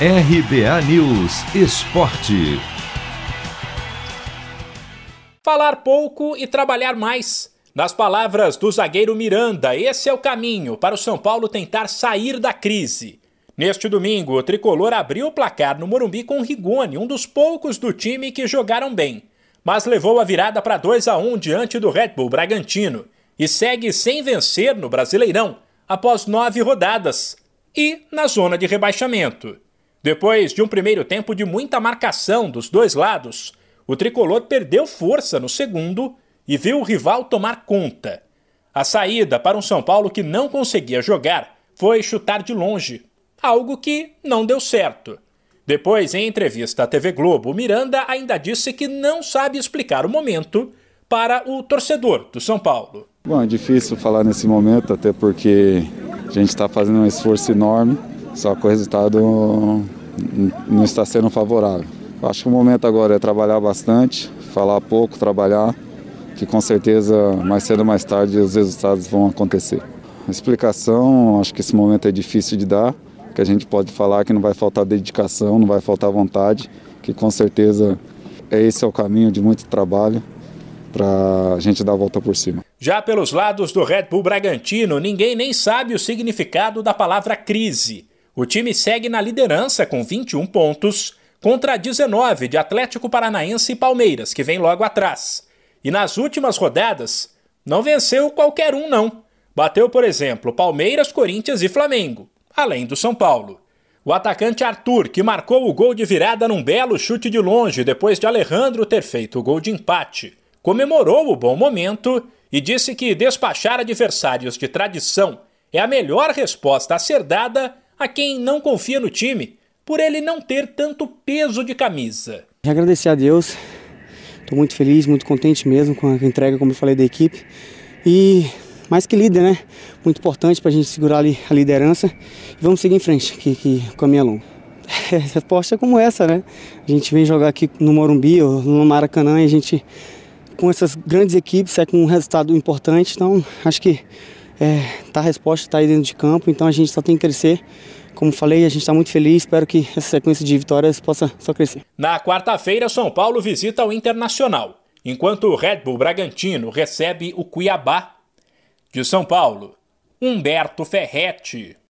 RBA News Esporte. Falar pouco e trabalhar mais. Nas palavras do zagueiro Miranda, esse é o caminho para o São Paulo tentar sair da crise. Neste domingo, o tricolor abriu o placar no Morumbi com Rigoni, um dos poucos do time que jogaram bem, mas levou a virada para 2 a 1 diante do Red Bull Bragantino e segue sem vencer no Brasileirão após nove rodadas e na zona de rebaixamento. Depois de um primeiro tempo de muita marcação dos dois lados, o tricolor perdeu força no segundo e viu o rival tomar conta. A saída para um São Paulo que não conseguia jogar foi chutar de longe, algo que não deu certo. Depois, em entrevista à TV Globo, Miranda ainda disse que não sabe explicar o momento para o torcedor do São Paulo. Bom, é difícil falar nesse momento, até porque a gente está fazendo um esforço enorme, só que o resultado não está sendo favorável. Acho que o momento agora é trabalhar bastante, falar pouco, trabalhar, que com certeza mais cedo ou mais tarde os resultados vão acontecer. A explicação, acho que esse momento é difícil de dar, que a gente pode falar que não vai faltar dedicação, não vai faltar vontade, que com certeza é esse é o caminho de muito trabalho para a gente dar a volta por cima. Já pelos lados do Red Bull Bragantino, ninguém nem sabe o significado da palavra crise. O time segue na liderança com 21 pontos, contra 19 de Atlético Paranaense e Palmeiras, que vem logo atrás. E nas últimas rodadas, não venceu qualquer um, não. Bateu, por exemplo, Palmeiras, Corinthians e Flamengo além do São Paulo. O atacante Arthur, que marcou o gol de virada num belo chute de longe depois de Alejandro ter feito o gol de empate, comemorou o bom momento e disse que despachar adversários de tradição é a melhor resposta a ser dada a quem não confia no time, por ele não ter tanto peso de camisa. Agradecer a Deus, estou muito feliz, muito contente mesmo com a entrega, como eu falei, da equipe. E mais que líder, né? Muito importante para a gente segurar ali a liderança e vamos seguir em frente, que, que o caminho é longo. Resposta é como essa, né? A gente vem jogar aqui no Morumbi ou no Maracanã e a gente, com essas grandes equipes, é com um resultado importante. Então, acho que é, tá a resposta está aí dentro de campo, então a gente só tem que crescer. Como falei, a gente está muito feliz, espero que essa sequência de vitórias possa só crescer. Na quarta-feira, São Paulo visita o Internacional, enquanto o Red Bull Bragantino recebe o Cuiabá de São Paulo, Humberto Ferretti.